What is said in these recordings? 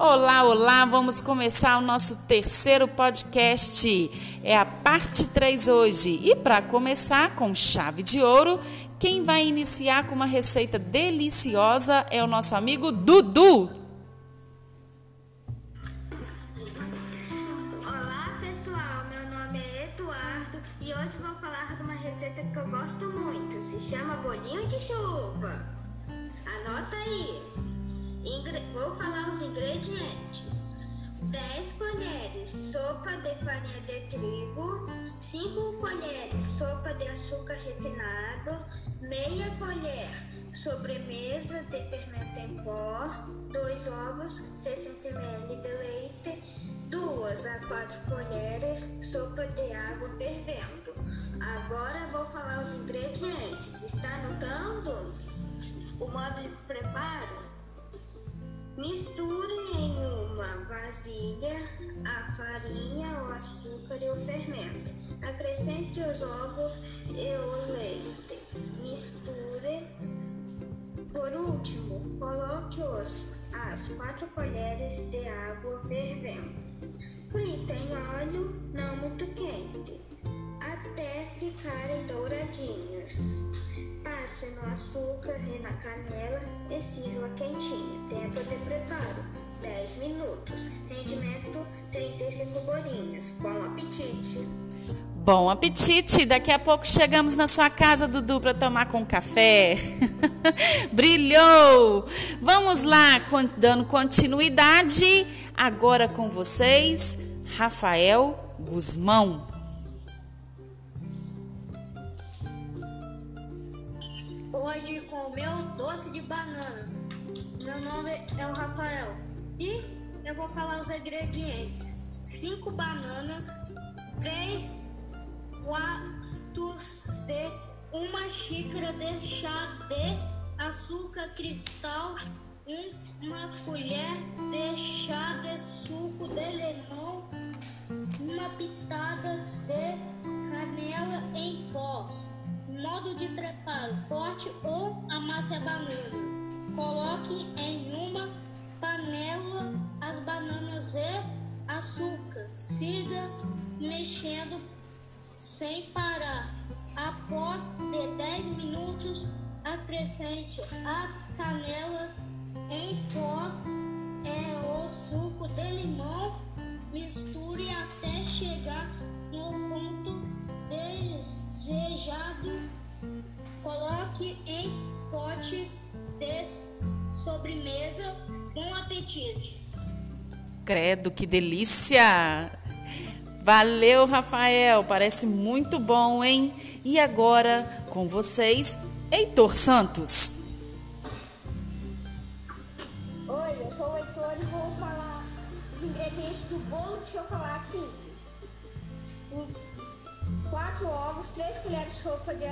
Olá, olá, vamos começar o nosso terceiro podcast. É a parte 3 hoje. E para começar com chave de ouro, quem vai iniciar com uma receita deliciosa é o nosso amigo Dudu. Olá pessoal, meu nome é Eduardo e hoje vou falar de uma receita que eu gosto muito. Se chama bolinho de chuva. Anota aí. Vou falar os ingredientes. 10 colheres sopa de farinha de trigo, 5 colheres sopa de açúcar refinado, meia colher sobremesa de fermento em pó, 2 ovos, 60 ml de leite, 2 a 4 colheres sopa de água fervendo. Agora vou falar os ingredientes. Está anotando? O modo de preparo? Misture em uma vasilha a farinha, o açúcar e o fermento. Acrescente os ovos e o leite. Misture. Por último, coloque os, as quatro colheres de água fervendo. Frita em óleo e na canela e sirva quentinha. Tempo de preparo: 10 minutos. Rendimento: 35 bolinhos. Bom apetite! Bom apetite! Daqui a pouco chegamos na sua casa, Dudu, para tomar com café. Brilhou! Vamos lá, dando continuidade. Agora com vocês, Rafael Guzmão. É o Rafael. E eu vou falar os ingredientes: 5 bananas, 3 quartos de uma xícara de chá de açúcar cristal, uma colher de chá de suco de limão, uma pitada de canela em pó. Modo de preparo: corte ou amasse a banana. Coloque em uma panela as bananas e açúcar. Siga mexendo sem parar. Após de 10 minutos, acrescente a canela em pó e o suco de limão. Misture até chegar no ponto desejado Coloque em potes de sobremesa com apetite. Credo, que delícia! Valeu, Rafael, parece muito bom, hein? E agora com vocês, Heitor Santos. Oi, eu sou o Heitor e vou falar os ingredientes do bolo de chocolate simples. 4 ovos, 3 colheres de sopa de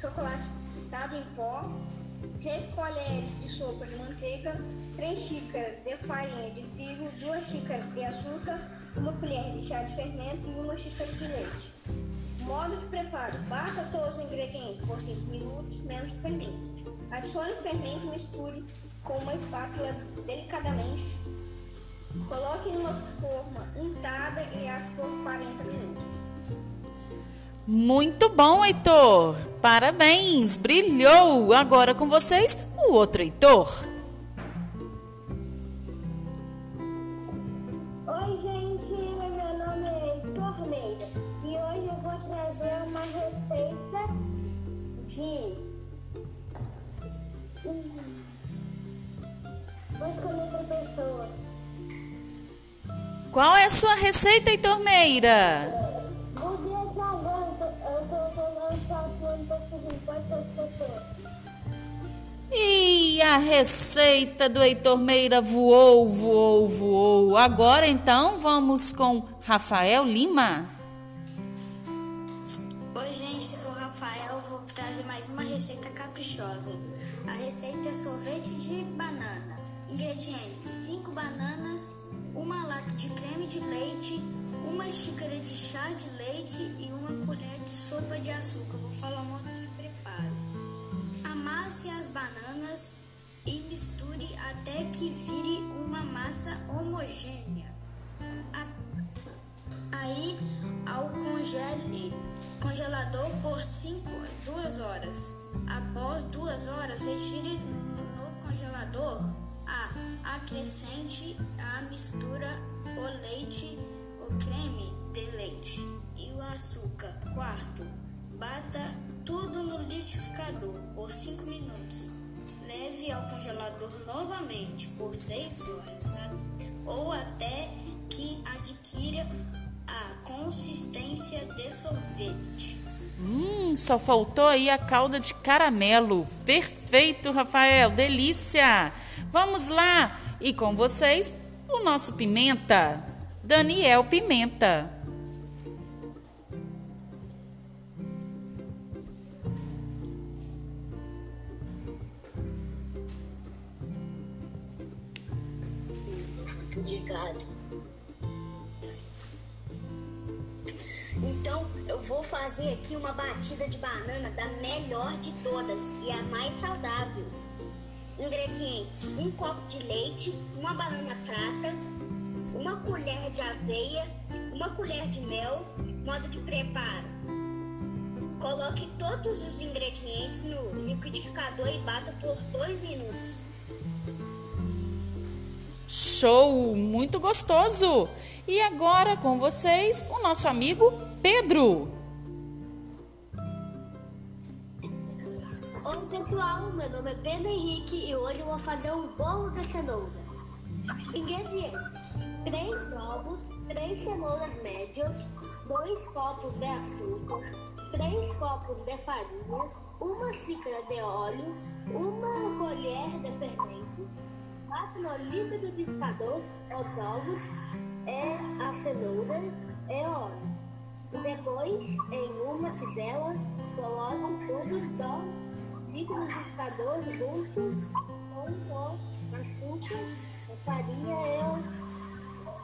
chocolate dado em pó, 3 colheres de sopa de manteiga, 3 xícaras de farinha de trigo, 2 xícaras de açúcar, 1 colher de chá de fermento e 1 xícara de leite. Modo de preparo: bata todos os ingredientes por 5 minutos, menos o fermento. Adicione o fermento e misture com uma espátula delicadamente. Coloque em uma forma untada e asse por 40 minutos. Muito bom, Heitor! Parabéns! Brilhou! Agora com vocês, o outro Heitor. Oi, gente! Meu nome é Heitor Meira e hoje eu vou trazer uma receita de. Vou escolher outra pessoa. Qual é a sua receita, Heitor Meira? A receita do Heitor Meira voou, voou, voou. Agora então vamos com Rafael Lima. Oi, gente, sou Rafael. Vou trazer mais uma receita caprichosa. A receita é sorvete de banana. Ingredientes: 5 bananas, uma lata de creme de leite, uma xícara de chá de leite e uma colher de sopa de açúcar. Vou falar o modo de preparo. Amasse as bananas e misture até que vire uma massa homogênea. Aí, ao congele, congelador por 5, 2 horas. Após 2 horas, retire no congelador a acrescente a mistura o leite, o creme de leite e o açúcar. Quarto, bata tudo no liquidificador por 5 minutos. Leve ao congelador novamente por 6 horas ou até que adquira a consistência de sorvete. Hum, só faltou aí a calda de caramelo. Perfeito, Rafael, delícia! Vamos lá! E com vocês, o nosso pimenta, Daniel Pimenta. Melhor de todas e a mais saudável. Ingredientes: um copo de leite, uma banana prata, uma colher de aveia, uma colher de mel. Modo de preparo: coloque todos os ingredientes no liquidificador e bata por 2 minutos. Show! Muito gostoso! E agora com vocês, o nosso amigo Pedro. Nome é Pedro Henrique e hoje eu vou fazer um bolo de cenoura. Ingredientes: 3 ovos, 3 cenouras médias, 2 copos de açúcar, 3 copos de farinha, uma xícara de óleo, uma colher de fermento, bate no liquidificador os ovos, é a cenoura, é óleo. Depois, em uma tigela, coloque tudo no liquidificador junto com o açúcar, a farinha e o,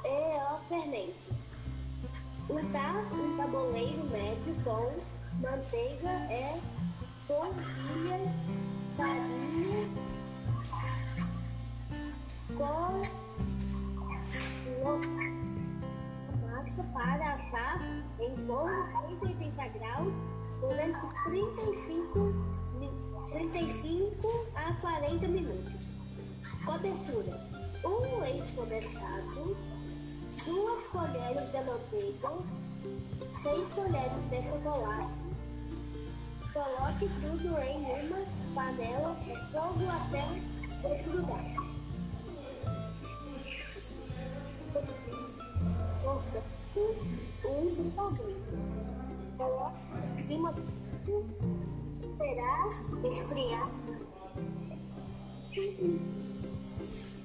e o fermento. Untar um tabuleiro médio com manteiga e polvilha, farinha, com massa para assar em forno 180 graus durante 35, mi- 35 a 40 minutos. Cobertura: um leite condensado, duas colheres de manteiga, seis colheres de chocolate. Coloque tudo em uma panela e fogo até. Corta um salgado. Coloque em cima esperar esfriar.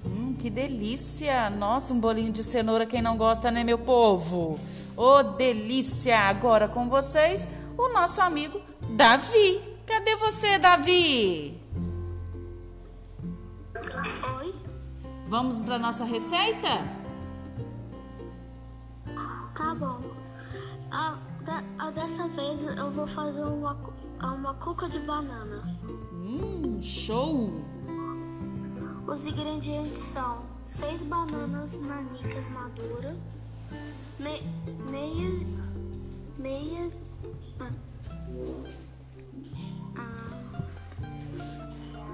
Hum, que delícia! Nossa, um bolinho de cenoura, quem não gosta, né, meu povo? Ô, delícia! Agora com vocês, o nosso amigo Davi. Cadê você, Davi? Oi, Vamos para nossa receita? tá bom. Ah, da- ah, dessa vez eu vou fazer uma, ah, uma cuca de banana. Hum, show! Os ingredientes são seis bananas nanicas maduras, me, meia, meia, ah, ah,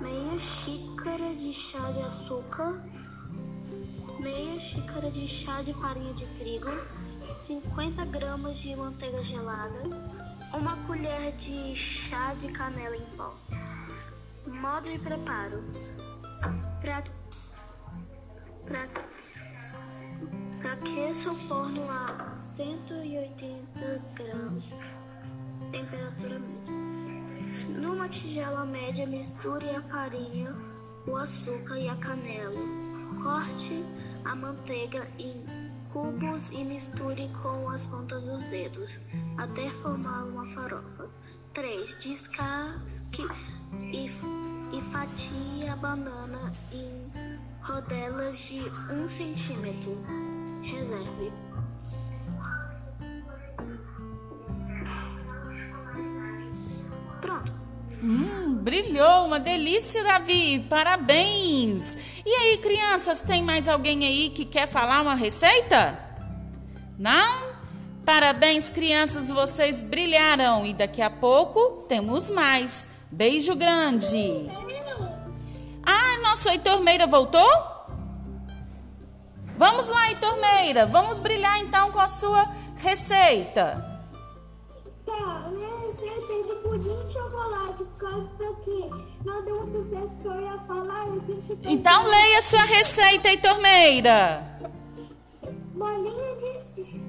meia xícara de chá de açúcar, meia xícara de chá de farinha de trigo, 50 gramas de manteiga gelada, uma colher de chá de canela em pó. Modo de preparo. Pra, pra, pra aqueça o forno a 180 graus, temperatura média. Numa tigela média, misture a farinha, o açúcar e a canela. Corte a manteiga em cubos e misture com as pontas dos dedos, até formar uma farofa. 3. Descasque e, e fatie a banana em rodelas de 1 centímetro. Reserve. Pronto. Hum, brilhou, uma delícia, Davi. Parabéns. E aí, crianças, tem mais alguém aí que quer falar uma receita? Não? Parabéns, crianças, vocês brilharam e daqui a pouco temos mais. Beijo grande. Ah, nosso Heitor Meira voltou? Vamos lá, Heitor Meira, vamos brilhar então com a sua receita. Tá, minha receita é de pudim de chocolate, por causa que não deu muito certo que eu ia falar, Então leia sua receita, Heitor Meira. Bolinha de.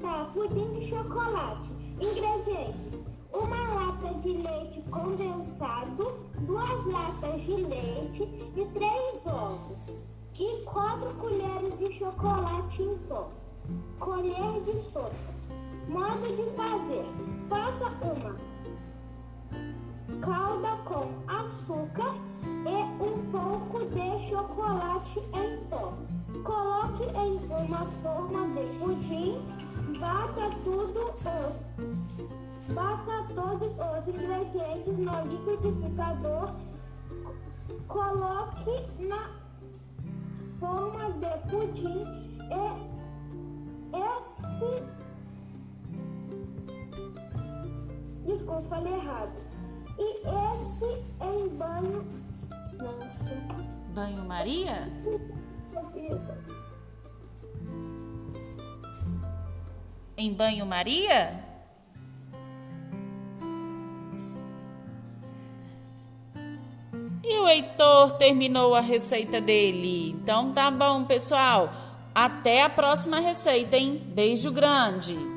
Tá, pudim de chocolate. Ingredientes: uma lata de leite condensado, duas latas de leite e três ovos. E quatro colheres de chocolate em pó. Colher de sopa. Modo de fazer: faça uma calda com açúcar e um pouco de chocolate em pó. Coloque em uma forma de pudim, bata tudo os bata todos os ingredientes no liquidificador. Coloque na forma de pudim e esse Desculpa, falei errado. E esse em banho. Nossa. Banho-maria? Em banho-maria? E o Heitor terminou a receita dele. Então tá bom, pessoal. Até a próxima receita, hein? Beijo grande.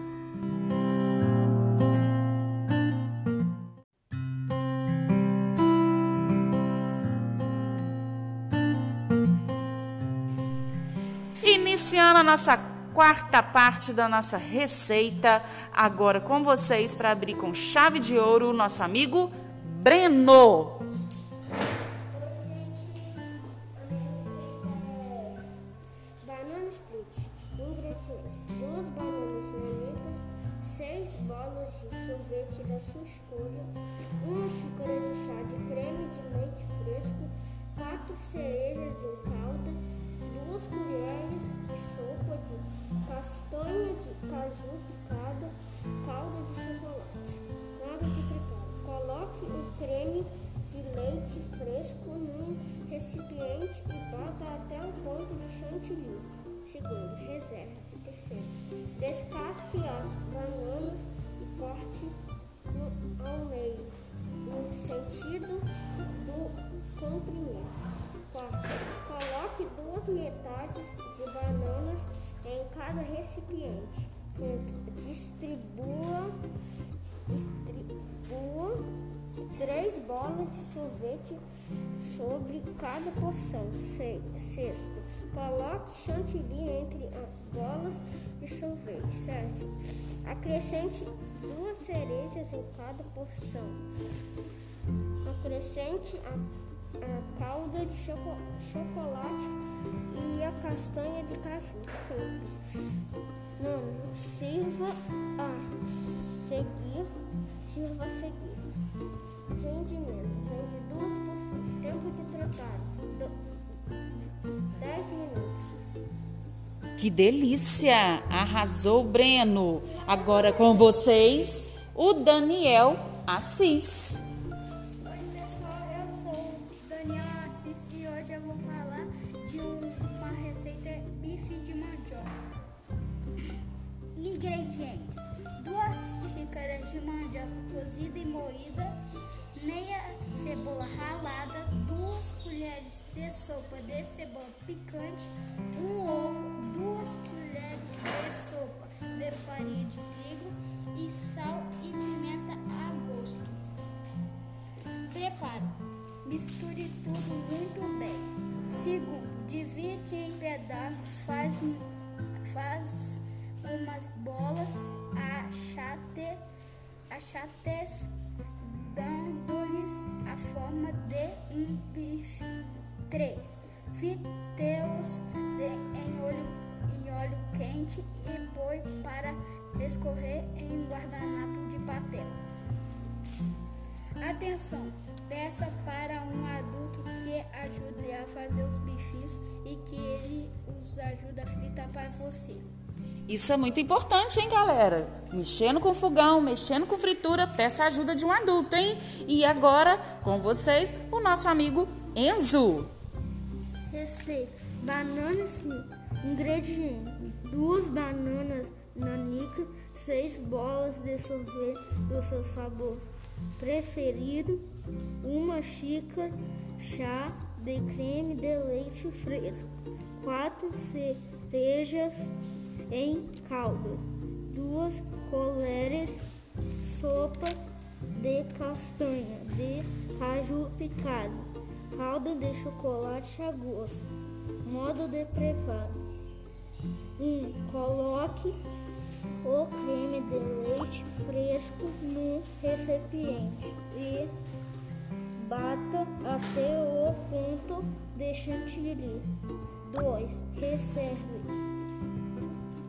A nossa quarta parte da nossa receita, agora com vocês para abrir com chave de ouro, nosso amigo Breno. Cada recipiente. Distribua, distribua três bolas de sorvete sobre cada porção. Se- Sexto, coloque chantilly entre as bolas de sorvete. Sétimo, acrescente duas cerejas em cada porção. Acrescente a, a calda de choco- chocolate e a castanha de caju. Quinto, nono, sirva a seguir. Sirva a seguir. Rendimento. Rende duas porções. Tempo de preparo. Do, 10 minutos. Que delícia! Arrasou, Breno. Agora com vocês, o Daniel Assis. Misture tudo muito bem. Segundo, divide em pedaços, faz, faz umas bolas, achate, achates, dando-lhes a forma de um bife. 3. Frite-os de- em óleo, em óleo quente e põe para escorrer em um guardanapo de papel. Atenção! Peça para um adulto que ajude a fazer os bifes e que ele os ajude a fritar para você. Isso é muito importante, hein, galera? Mexendo com fogão, mexendo com fritura, peça a ajuda de um adulto, hein? E agora, com vocês, o nosso amigo Enzo. Receita: bananas ingredientes: duas bananas nanica, seis bolas de sorvete do seu sabor preferido, uma xícara chá de creme de leite fresco, quatro cerejas em calda, duas colheres sopa de castanha de caju picado, calda de chocolate a gosto. Modo de preparo: 1. Um, coloque o creme de leite fresco no recipiente e bata até o ponto de chantilly. 2. Reserve.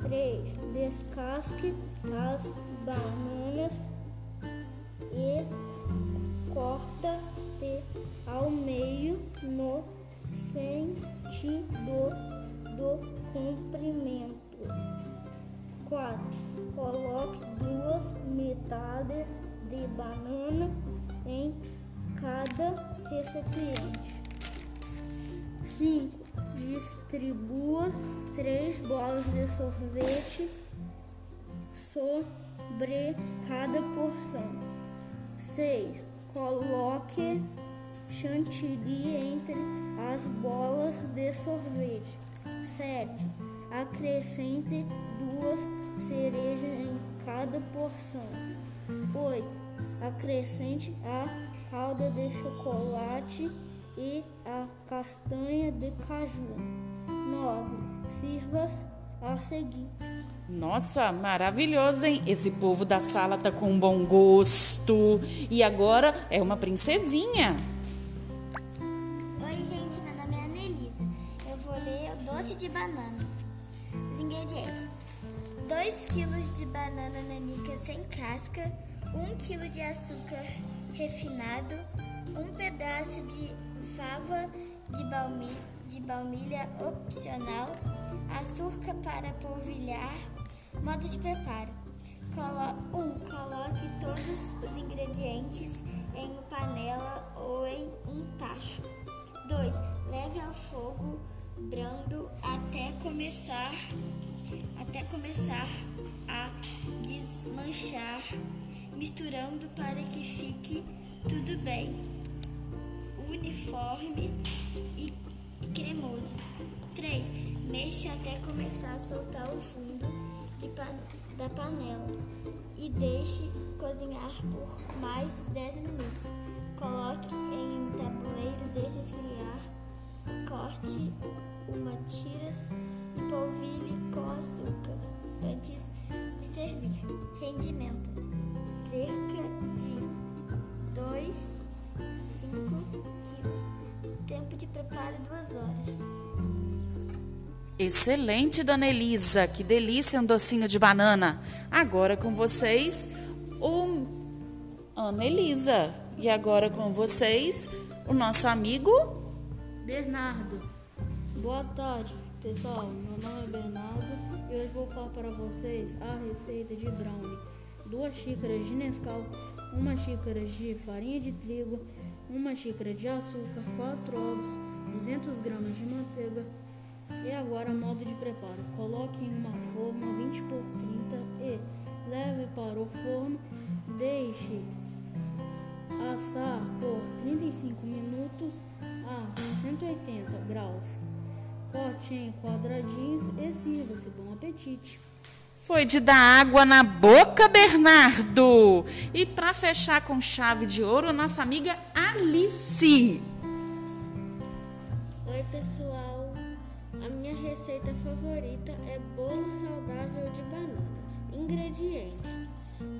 3. Descasque as bananas e corta-te ao meio no sentido do comprimento. 4. Coloque duas metades de banana em cada recipiente. 5. Distribua três bolas de sorvete sobre cada porção. 6. Coloque chantilly entre as bolas de sorvete. 7. Acrescente duas cereja em cada porção. 8. Acrescente a calda de chocolate e a castanha de caju. 9. Sirva a seguir. Nossa, maravilhoso, hein? Esse povo da sala tá com bom gosto. E agora é uma princesinha. Oi, gente, meu nome é Anelisa. Eu vou ler o doce de banana. Os ingredientes: 2 kg de banana nanica sem casca, 1 kg de açúcar refinado, um pedaço de fava de baunilha, de baunilha opcional, açúcar para polvilhar. Modo de preparo: 1. Um, coloque todos os ingredientes em uma panela ou em um tacho. 2. Leve ao fogo brando até começar até começar a desmanchar, misturando para que fique tudo bem uniforme e, cremoso. 3. Mexa até começar a soltar o fundo da panela e deixe cozinhar por mais 10 minutos. Coloque em um tabuleiro, deixe esfriar, corte uma tiras e polvilhe com açúcar antes de servir. Rendimento: cerca de 2, 5 quilos. Tempo de preparo 2 horas. Excelente, dona Elisa. Que delícia um docinho de banana. Agora com vocês, o Ana Elisa. E agora com vocês, o nosso amigo Bernardo. Boa tarde, pessoal. Meu nome é Bernardo e hoje vou falar para vocês a receita de brownie. Duas xícaras de Nescau, uma xícara de farinha de trigo, uma xícara de açúcar, quatro ovos, 200 gramas de manteiga. E agora modo de preparo. Coloque em uma forma 20 por 30 e leve para o forno. Deixe assar por 35 minutos a 180 graus. Corte em quadradinhos e sirva-se. Bom apetite! Foi de dar água na boca, Bernardo. E para fechar com chave de ouro, nossa amiga Alice. Oi, pessoal. A minha receita favorita é bolo saudável de banana. Ingredientes: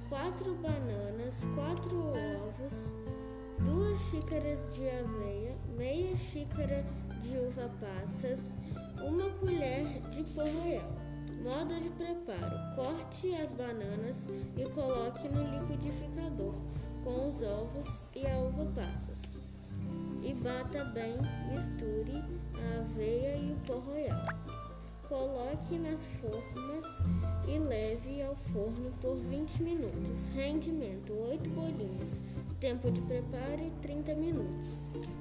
4 bananas, 4 ovos, 2 xícaras de aveia, meia xícara de uva passas, uma colher de pão royal. Modo de preparo: corte as bananas e coloque no liquidificador com os ovos e a uva passas. E bata bem, misture a aveia e o pó royal. Coloque nas formas e leve ao forno por 20 minutos. Rendimento: 8 bolinhas. Tempo de preparo: 30 minutos.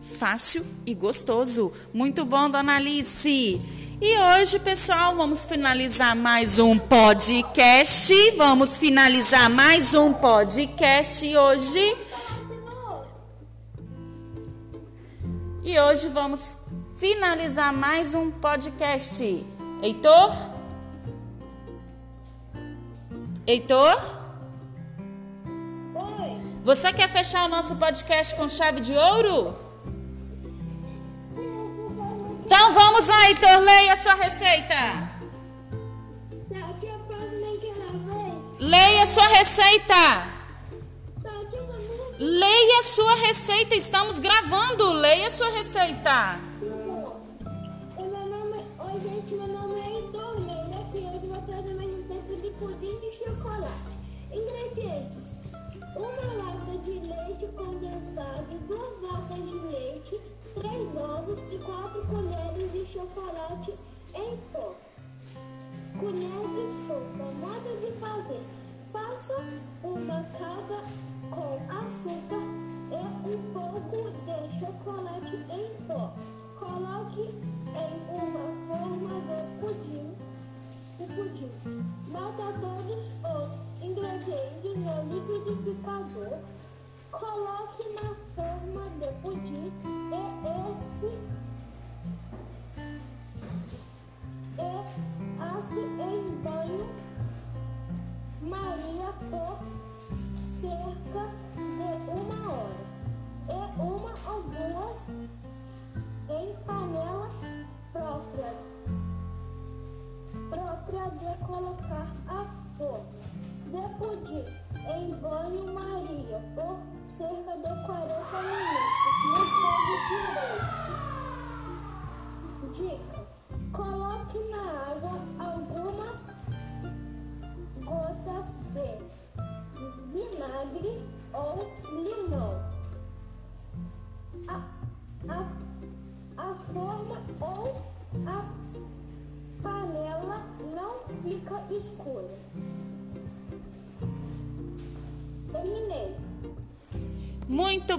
Fácil e gostoso. Muito bom, dona Alice. E hoje, pessoal, vamos finalizar mais um podcast. Vamos finalizar mais um podcast hoje. E hoje vamos finalizar mais um podcast. Heitor? Heitor? Oi. Você quer fechar o nosso podcast com chave de ouro? Sim. Então vamos lá, Heitor, leia a sua receita. Leia a sua receita. Leia a sua receita. Estamos gravando. Leia a sua receita. Chocolate em pó. Colher de sopa. Modo de fazer. Faça uma calda com açúcar e um pouco de chocolate em pó.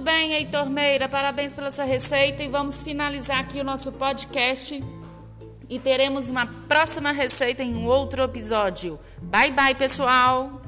Bem, Heitor Meira. Parabéns pela sua receita. E vamos finalizar aqui o nosso podcast. E teremos uma próxima receita em um outro episódio. Bye, bye, pessoal.